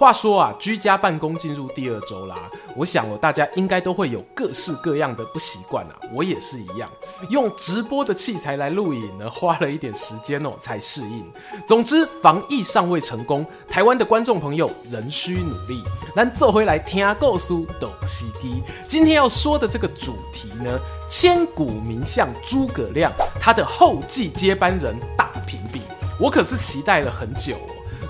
话说啊，居家办公进入第二周啦，我想哦，大家应该都会有各式各样的不习惯啊，我也是一样，用直播的器材来录影呢，花了一点时间哦才适应。总之，防疫尚未成功，台湾的观众朋友仍需努力。咱做回来听故事，懂西基。今天要说的这个主题呢，千古名相诸葛亮，他的后继接班人大评比，我可是期待了很久。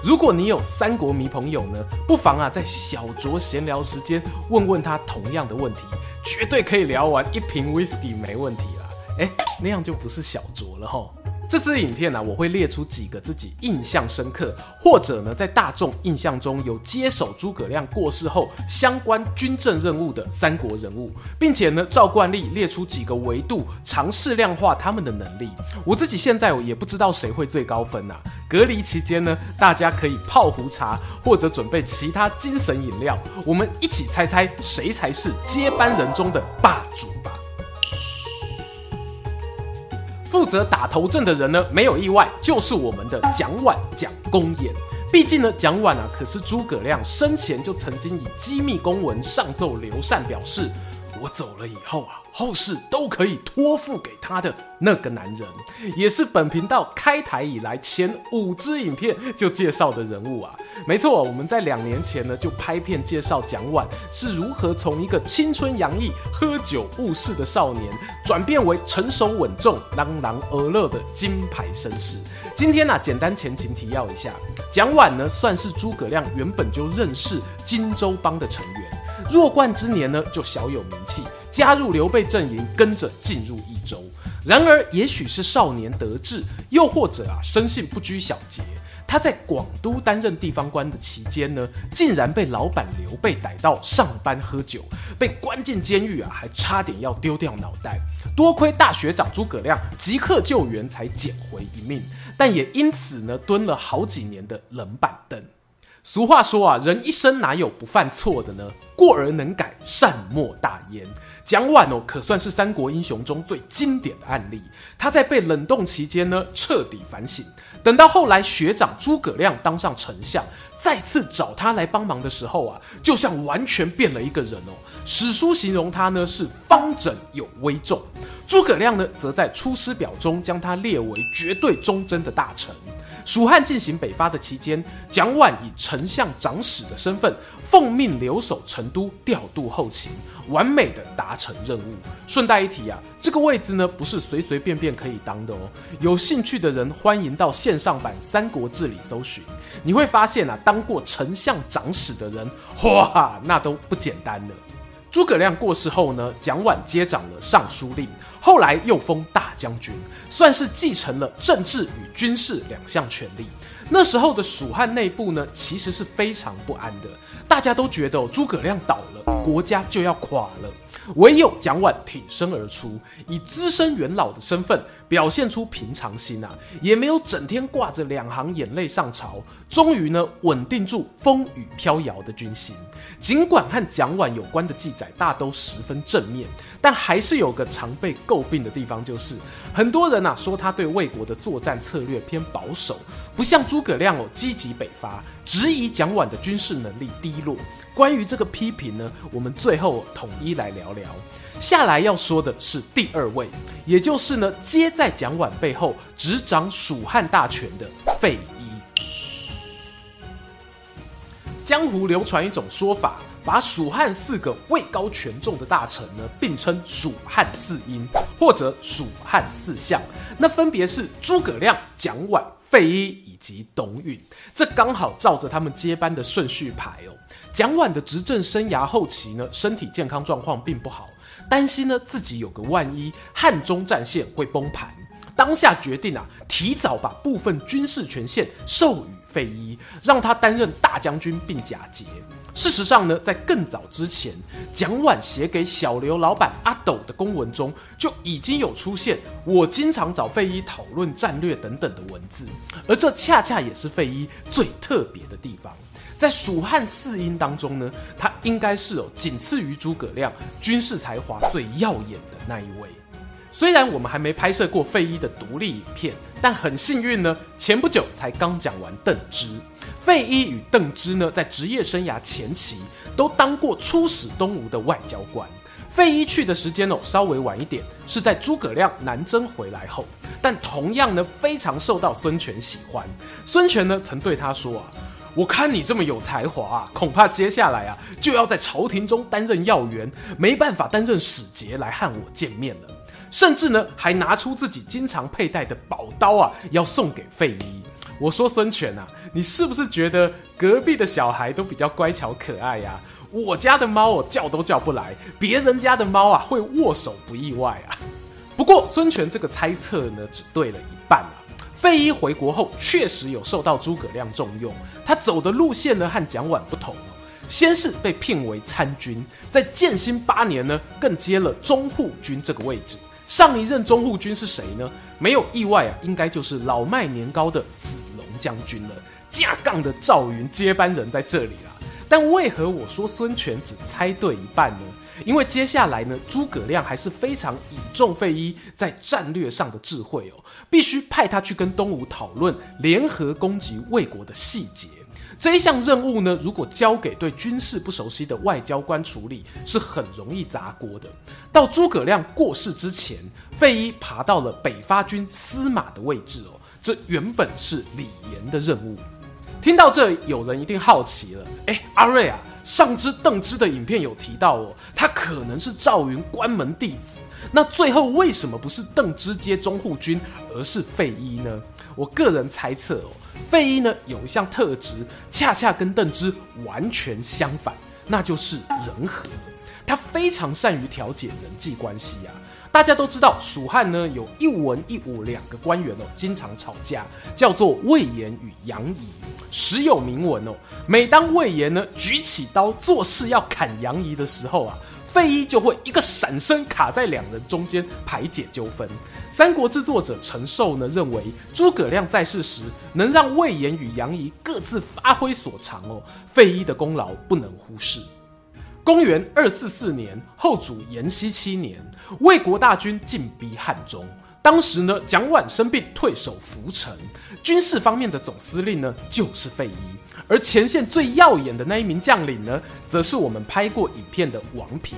如果你有三国迷朋友呢，不妨啊在小酌闲聊时间问问他同样的问题，绝对可以聊完一瓶威士忌没问题啦。哎，那样就不是小酌了哈。这支影片呢、我会列出几个自己印象深刻，或者呢，在大众印象中有接手诸葛亮过世后相关军政任务的三国人物，并且呢，照惯例列出几个维度，尝试量化他们的能力。我自己现在也不知道谁会最高分呐、隔离期间呢，大家可以泡壶茶或者准备其他精神饮料，我们一起猜猜谁才是接班人中的霸主吧。负责打头阵的人呢，没有意外，就是我们的蒋琬蒋公演。毕竟呢，蒋琬啊，可是诸葛亮生前就曾经以机密公文上奏刘禅，表示。我走了以后啊，后事都可以托付给他的那个男人，也是本频道开台以来前五支影片就介绍的人物啊。没错，我们在两年前呢就拍片介绍蒋琬是如何从一个青春洋溢、喝酒误事的少年，转变为成熟稳重、朗朗而乐的金牌绅士。今天呢、啊，简单前情提要一下，蒋琬呢算是诸葛亮原本就认识荆州帮的成员。弱冠之年呢，就小有名气，加入刘备阵营，跟着进入益州。然而，也许是少年得志，又或者啊，生性不拘小节，他在广都担任地方官的期间呢，竟然被老板刘备逮到上班喝酒，被关进监狱啊，还差点要丢掉脑袋。多亏大学长诸葛亮即刻救援，才捡回一命，但也因此呢，蹲了好几年的冷板凳。俗话说啊，人一生哪有不犯错的呢？过而能改，善莫大焉。蒋琬哦，可算是三国英雄中最经典的案例。他在被冷冻期间呢，彻底反省。等到后来学长诸葛亮当上丞相，再次找他来帮忙的时候啊，就像完全变了一个人哦。史书形容他呢是方整有威重，诸葛亮呢则在《出师表》中将他列为绝对忠贞的大臣。蜀汉进行北伐的期间，蒋琬以丞相长史的身份，奉命留守成都，调度后勤，完美的达成任务。顺带一提啊，这个位置呢不是随随便便可以当的哦。有兴趣的人欢迎到线上版《三国志》里搜寻，你会发现啊，当过丞相长史的人，哇，那都不简单了。诸葛亮过世后呢，蒋琬接掌了尚书令。后来又封大将军，算是继承了政治与军事两项权力。那时候的蜀汉内部呢，其实是非常不安的，大家都觉得诸葛亮倒了，国家就要垮了。唯有蒋琬挺身而出，以资深元老的身份表现出平常心啊，也没有整天挂着两行眼泪上朝，终于呢稳定住风雨飘摇的军心。尽管和蒋琬有关的记载大都十分正面，但还是有个常被诟病的地方，就是很多人啊说他对魏国的作战策略偏保守，不像诸葛亮哦积极北伐，质疑蒋琬的军事能力低落。关于这个批评呢，我们最后统一来聊聊。下来要说的是第二位，也就是呢接在蒋琬背后执掌蜀汉大权的费祎。江湖流传一种说法，把蜀汉四个位高权重的大臣呢并称蜀汉四英，或者蜀汉四相，那分别是诸葛亮、蒋琬、费祎以及董允。这刚好照着他们接班的顺序排哦。蒋琬的执政生涯后期呢，身体健康状况并不好，担心呢自己有个万一，汉中战线会崩盘。当下决定啊，提早把部分军事权限授予费祎，让他担任大将军并假节。事实上呢，在更早之前，蒋琬写给小刘老板阿斗的公文中，就已经有出现“我经常找费祎讨论战略”等等的文字，而这恰恰也是费祎最特别的地方。在蜀汉四英当中呢，他应该是哦，仅次于诸葛亮，军事才华最耀眼的那一位。虽然我们还没拍摄过费祎的独立影片，但很幸运呢，前不久才刚讲完邓芝。费祎与邓芝呢，在职业生涯前期都当过出使东吴的外交官。费祎去的时间哦，稍微晚一点，是在诸葛亮南征回来后。但同样呢，非常受到孙权喜欢。孙权呢，曾对他说啊：“我看你这么有才华啊，恐怕接下来啊，就要在朝廷中担任要员，没办法担任使节来和我见面了。”甚至呢，还拿出自己经常佩戴的宝刀啊，要送给费禕。我说孙权啊，你是不是觉得隔壁的小孩都比较乖巧可爱呀？我家的猫哦叫都叫不来，别人家的猫啊会握手不意外啊。不过孙权这个猜测呢，只对了一半啊。费禕回国后确实有受到诸葛亮重用，他走的路线呢和蒋琬不同，先是被聘为参军，在建兴八年呢更接了中护军这个位置。上一任中护军是谁呢？没有意外啊，应该就是老迈年高的子龙将军了。架杠的赵云接班人在这里啦。但为何我说孙权只猜对一半呢？因为接下来呢，诸葛亮还是非常倚重费祎在战略上的智慧哦，必须派他去跟东吴讨论联合攻击魏国的细节。这一项任务呢，如果交给对军事不熟悉的外交官处理，是很容易砸锅的。到诸葛亮过世之前，费祎爬到了北伐军司马的位置哦，这原本是李严的任务。听到这，有人一定好奇了，哎，阿瑞啊，上支邓芝的影片有提到哦，他可能是赵云关门弟子，那最后为什么不是邓芝接中护军，而是费祎呢？我个人猜测哦。费祎呢，有一项特质，恰恰跟邓芝完全相反，那就是人和。他非常善于调解人际关系啊。大家都知道，蜀汉呢有一文一武两个官员哦，经常吵架，叫做魏延与杨仪，时有名文哦。每当魏延呢举起刀做事要砍杨仪的时候啊。费禕就会一个闪身卡在两人中间排解纠纷。三国志作者陈寿呢认为，诸葛亮在世时能让魏延与杨仪各自发挥所长哦，费禕的功劳不能忽视。公元二四四年，后主延熙七年，魏国大军进逼汉中。当时呢，蒋琬生病退守涪城，军事方面的总司令呢就是费禕。而前线最耀眼的那一名将领呢，则是我们拍过影片的王平。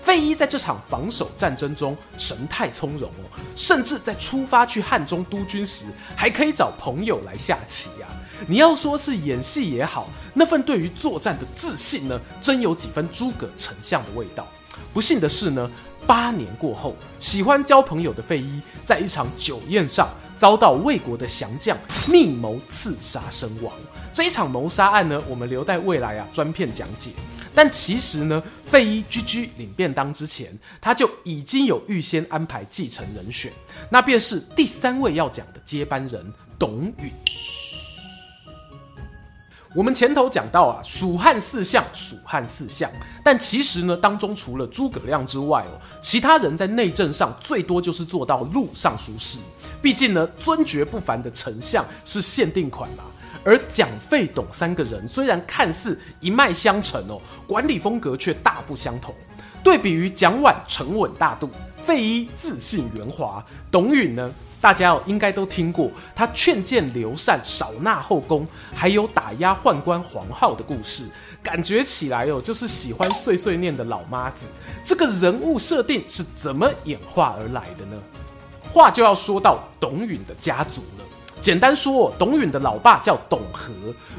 费禕在这场防守战争中神态从容哦，甚至在出发去汉中督军时，还可以找朋友来下棋呀、啊。你要说是演戏也好，那份对于作战的自信呢，真有几分诸葛丞相的味道。不幸的是呢，八年过后，喜欢交朋友的费禕，在一场酒宴上遭到魏国的降将密谋刺杀身亡。这一场谋杀案呢，我们留待未来啊专片讲解。但其实呢，费禕居居领便当之前，他就已经有预先安排继承人选，那便是第三位要讲的接班人董允。我们前头讲到啊，蜀汉四相，蜀汉四相，但其实呢，当中除了诸葛亮之外哦，其他人在内政上最多就是做到录尚书事。毕竟呢，尊爵不凡的丞相是限定款嘛。而蒋费董三个人虽然看似一脉相承哦，管理风格却大不相同。对比于蒋琬沉稳大度，费祎自信圆滑，董允呢，大家哦应该都听过他劝谏刘禅少纳后宫，还有打压宦官黄皓的故事，感觉起来哦就是喜欢碎碎念的老妈子。这个人物设定是怎么演化而来的呢？话就要说到董允的家族了。简单说，董允的老爸叫董和，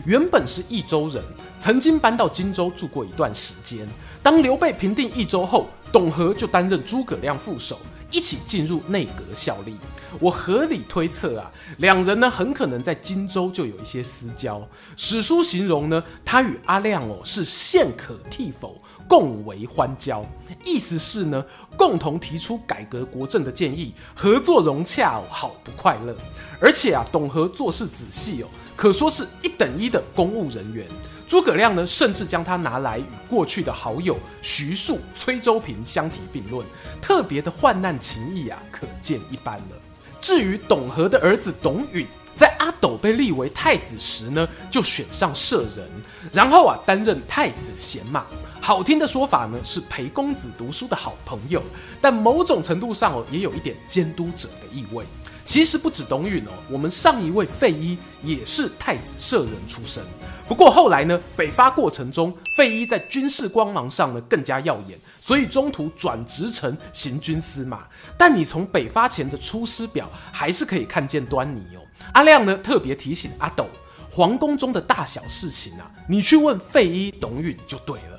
原本是益州人，曾经搬到荆州住过一段时间。当刘备平定益州后，董和就担任诸葛亮副手，一起进入内阁效力。我合理推测啊，两人呢很可能在荆州就有一些私交。史书形容呢，他与阿亮哦是现可替否，共为欢交，意思是呢，共同提出改革国政的建议，合作融洽哦，好不快乐。而且啊，董和做事仔细哦，可说是一等一的公务人员。诸葛亮呢，甚至将他拿来与过去的好友徐庶、崔州平相提并论，特别的患难情谊啊，可见一斑了。至于董和的儿子董允。在阿斗被立为太子时呢，就选上舍人，然后啊担任太子贤马。好听的说法呢是陪公子读书的好朋友，但某种程度上哦也有一点监督者的意味。其实不止董允哦，我们上一位费祎也是太子舍人出身。不过后来呢，北伐过程中，费祎在军事光芒上呢更加耀眼，所以中途转职成行军司马。但你从北伐前的出师表还是可以看见端倪哦。阿亮呢特别提醒阿斗，皇宫中的大小事情啊，你去问费祎、董允就对了。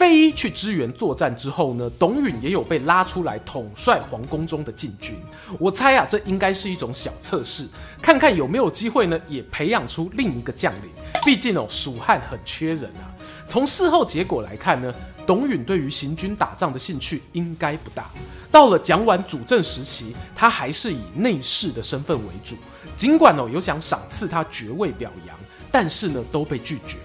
费禕去支援作战之后呢，董允也有被拉出来统帅皇宫中的禁军。我猜啊，这应该是一种小测试，看看有没有机会呢，也培养出另一个将领。毕竟哦，蜀汉很缺人啊。从事后结果来看呢，董允对于行军打仗的兴趣应该不大。到了蒋琬主政时期，他还是以内侍的身份为主。尽管哦有想赏赐他爵位表扬，但是呢都被拒绝。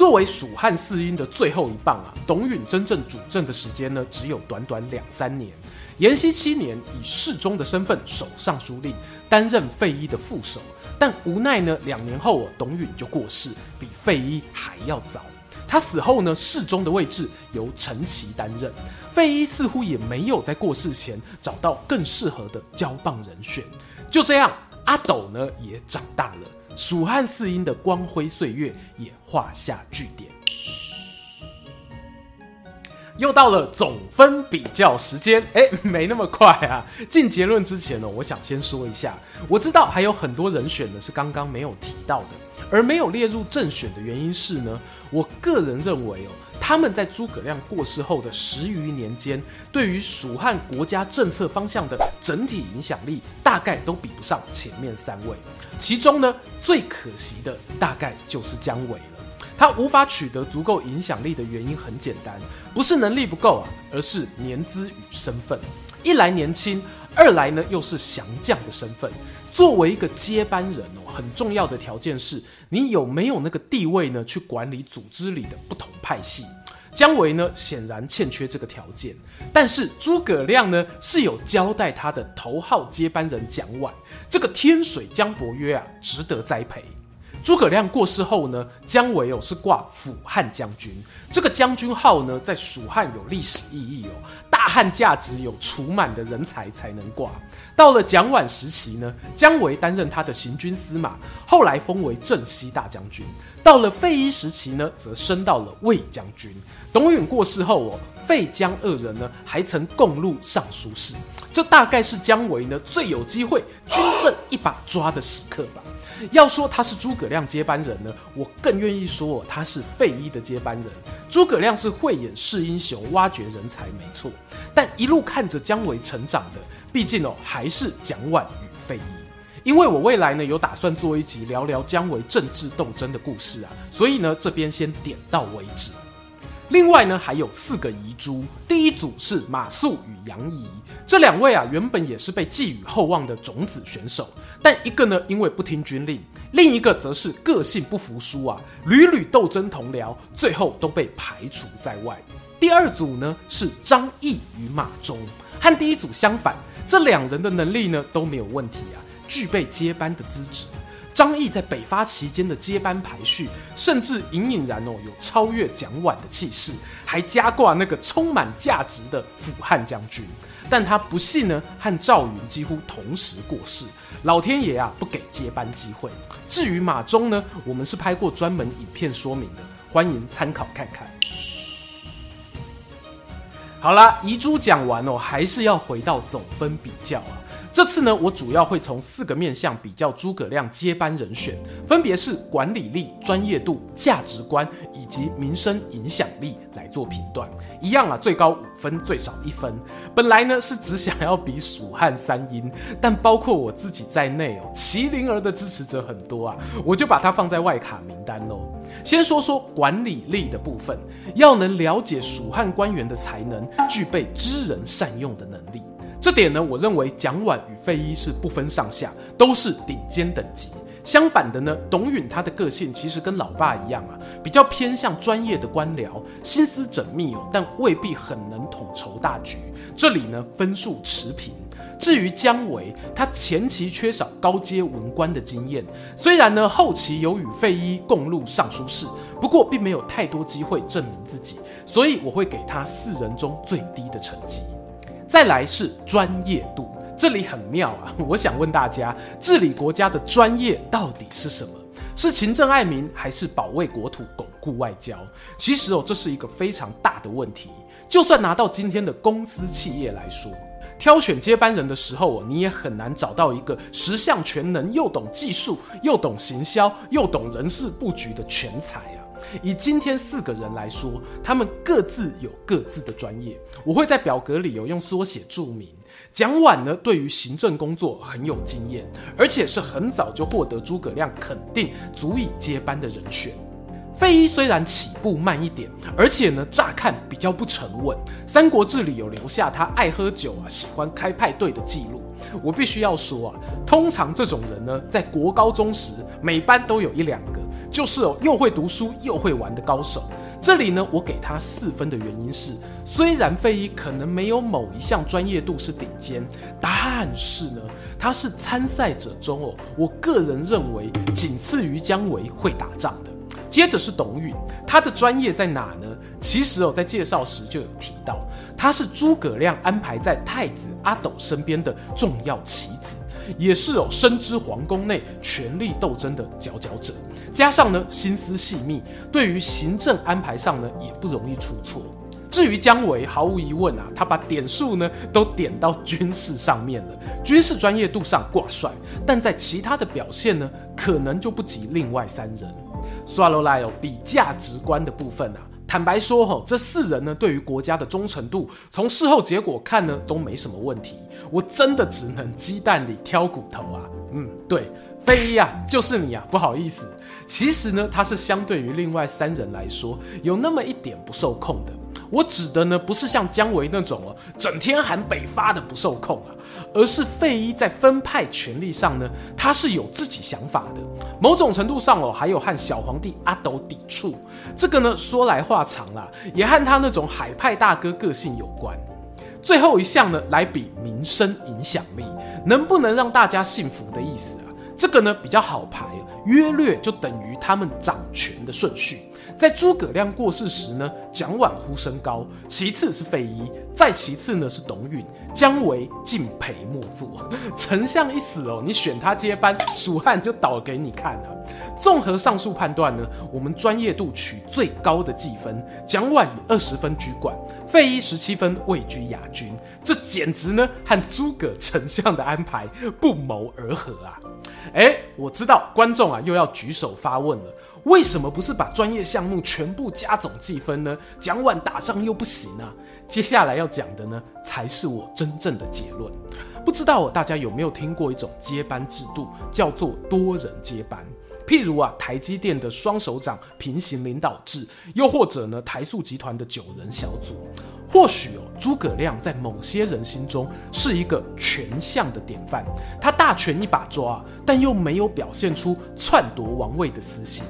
作为蜀汉四英的最后一棒啊，董允真正主政的时间呢只有短短两三年。延熙七年以侍中的身份守尚书令，担任费禕的副手，但无奈呢两年后董允就过世，比费禕还要早。他死后呢侍中的位置由陈奇担任，费禕似乎也没有在过世前找到更适合的交棒人选。就这样。阿斗呢也长大了，蜀汉四英的光辉岁月也画下句点。又到了总分比较时间，哎，没那么快啊！进结论之前呢，我想先说一下，我知道还有很多人选呢是刚刚没有提到的，而没有列入正选的原因是呢，我个人认为哦。他们在诸葛亮过世后的十余年间，对于蜀汉国家政策方向的整体影响力，大概都比不上前面三位。其中呢，最可惜的大概就是姜维了。他无法取得足够影响力的原因很简单，不是能力不够啊，而是年资与身份。一来年轻，二来呢又是降将的身份。作为一个接班人哦，很重要的条件是你有没有那个地位呢？去管理组织里的不同派系。姜维呢，显然欠缺这个条件。但是诸葛亮呢，是有交代他的头号接班人蒋琬，这个天水江伯约啊，值得栽培。诸葛亮过世后呢，姜维哦是挂辅汉将军，这个将军号呢，在蜀汉有历史意义哦。大汉价值有储满的人才才能挂。到了蒋琬时期呢，姜维担任他的行军司马，后来封为镇西大将军。到了费祎时期呢，则升到了卫将军。董允过世后哦，费姜二人呢还曾共入尚书事。这大概是姜维呢最有机会军政一把抓的时刻吧。要说他是诸葛亮接班人呢，我更愿意说他是费祎的接班人。诸葛亮是慧眼识英雄、挖掘人才，没错。但一路看着姜维成长的，毕竟哦还是蒋琬与费祎。因为我未来呢有打算做一集聊聊姜维政治斗争的故事啊，所以呢这边先点到为止。另外呢，还有四个遗珠。第一组是马谡与杨仪，这两位啊，原本也是被寄予厚望的种子选手，但一个呢，因为不听军令，另一个则是个性不服输啊，屡屡斗争同僚，最后都被排除在外。第二组呢，是张翼与马忠，和第一组相反，这两人的能力呢都没有问题啊，具备接班的资质。张毅在北伐期间的接班排序，甚至隐隐然哦有超越蒋琬的气势，还加挂那个充满价值的辅汉将军。但他不幸呢和赵云几乎同时过世，老天爷啊不给接班机会。至于马忠呢，我们是拍过专门影片说明的，欢迎参考看看。好啦，遗珠讲完哦，还是要回到总分比较啊。这次呢，我主要会从四个面向比较诸葛亮接班人选，分别是管理力、专业度、价值观以及民生影响力来做评断。一样啊，最高五分，最少一分。本来呢是只想要比蜀汉三英，但包括我自己在内哦，麒麟儿的支持者很多啊，我就把它放在外卡名单喽。先说说管理力的部分，要能了解蜀汉官员的才能，具备知人善用的能力。这点呢，我认为蒋琬与费禕是不分上下，都是顶尖等级。相反的呢，董允他的个性其实跟老爸一样啊，比较偏向专业的官僚，心思缜密哦，但未必很能统筹大局。这里呢，分数持平。至于姜维，他前期缺少高阶文官的经验，虽然呢后期有与费禕共入尚书室，不过并没有太多机会证明自己，所以我会给他四人中最低的成绩。再来是专业度，这里很妙啊！我想问大家，治理国家的专业到底是什么？是勤政爱民，还是保卫国土、巩固外交？其实哦，这是一个非常大的问题。就算拿到今天的公司企业来说，挑选接班人的时候，你也很难找到一个十项全能、又懂技术、又懂行销、又懂人事布局的全才啊！以今天四个人来说，他们各自有各自的专业。我会在表格里有用缩写注明。蒋琬呢，对于行政工作很有经验，而且是很早就获得诸葛亮肯定，足以接班的人选。费祎虽然起步慢一点，而且呢，乍看比较不沉稳，《三国志》里有留下他爱喝酒啊，喜欢开派对的记录。我必须要说啊，通常这种人呢，在国高中时，每班都有一两。就是哦，又会读书又会玩的高手。这里呢，我给他四分的原因是，虽然费禕可能没有某一项专业度是顶尖，但是呢，他是参赛者中哦，我个人认为仅次于姜维会打仗的。接着是董允，他的专业在哪呢？其实哦，在介绍时就有提到，他是诸葛亮安排在太子阿斗身边的重要棋子，也是哦，深知皇宫内权力斗争的佼佼者。加上呢，心思细密，对于行政安排上呢，也不容易出错。至于姜维，毫无疑问啊，他把点数呢都点到军事上面了，军事专业度上挂帅，但在其他的表现呢，可能就不及另外三人。刷罗来哦，比价值观的部分啊，坦白说吼，这四人呢，对于国家的忠诚度，从事后结果看呢，都没什么问题。我真的只能鸡蛋里挑骨头啊，嗯，对，飞一啊，就是你啊，不好意思。其实呢，他是相对于另外三人来说，有那么一点不受控的。我指的呢，不是像姜维那种哦，整天喊北伐的不受控啊，而是费祎在分派权力上呢，他是有自己想法的。某种程度上哦，还有和小皇帝阿斗抵触。这个呢，说来话长啦，也和他那种海派大哥个性有关。最后一项呢，来比民生影响力，能不能让大家信服的意思啊。这个呢，比较好排。约略就等于他们掌权的顺序。在诸葛亮过世时呢，蒋琬呼声高，其次是费祎，再其次呢是董允，姜维敬陪末座。丞相一死哦，你选他接班，蜀汉就倒给你看啊。综合上述判断呢，我们专业度取最高的计分，蒋琬以二十分居冠，费祎十七分位居亚军。这简直呢和诸葛丞相的安排不谋而合啊！哎，我知道观众啊又要举手发问了，为什么不是把专业项目全部加总计分呢？讲完打仗又不行啊！接下来要讲的呢，才是我真正的结论。不知道大家有没有听过一种接班制度，叫做多人接班？譬如啊，台积电的双首长平行领导制，又或者呢，台塑集团的九人小组。或许哦，诸葛亮在某些人心中是一个权相的典范，他大权一把抓，但又没有表现出篡夺王位的私心。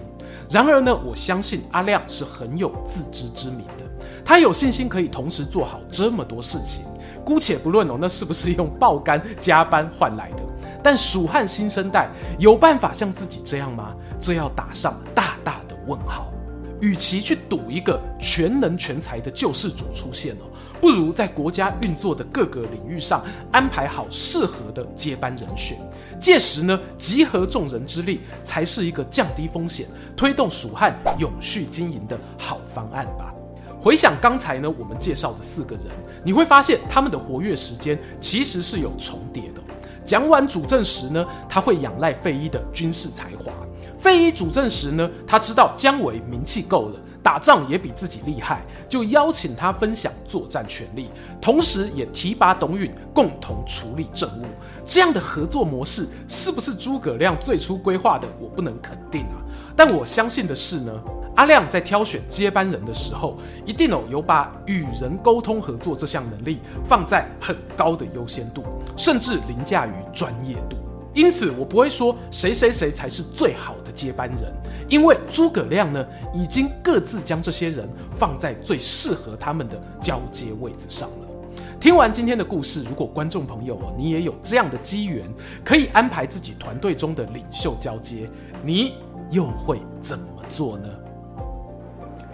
然而呢，我相信阿亮是很有自知之明的，他有信心可以同时做好这么多事情。姑且不论哦，那是不是用爆肝加班换来的？但蜀汉新生代有办法像自己这样吗？这要打上大大的问号。与其去赌一个全能全才的救世主出现哦，不如在国家运作的各个领域上安排好适合的接班人选。届时呢，集合众人之力，才是一个降低风险、推动蜀汉永续经营的好方案吧。回想刚才呢，我们介绍的四个人，你会发现他们的活跃时间其实是有重叠的。蒋琬主政时呢，他会仰赖费祎的军事才华；费祎主政时呢，他知道姜维名气够了，打仗也比自己厉害，就邀请他分享作战权力，同时也提拔董允共同处理政务。这样的合作模式是不是诸葛亮最初规划的？我不能肯定啊。但我相信的是呢，阿亮在挑选接班人的时候，一定哦有把与人沟通合作这项能力放在很高的优先度，甚至凌驾于专业度。因此，我不会说谁谁谁才是最好的接班人，因为诸葛亮呢已经各自将这些人放在最适合他们的交接位置上了。听完今天的故事，如果观众朋友哦你也有这样的机缘，可以安排自己团队中的领袖交接，你又会怎么做呢？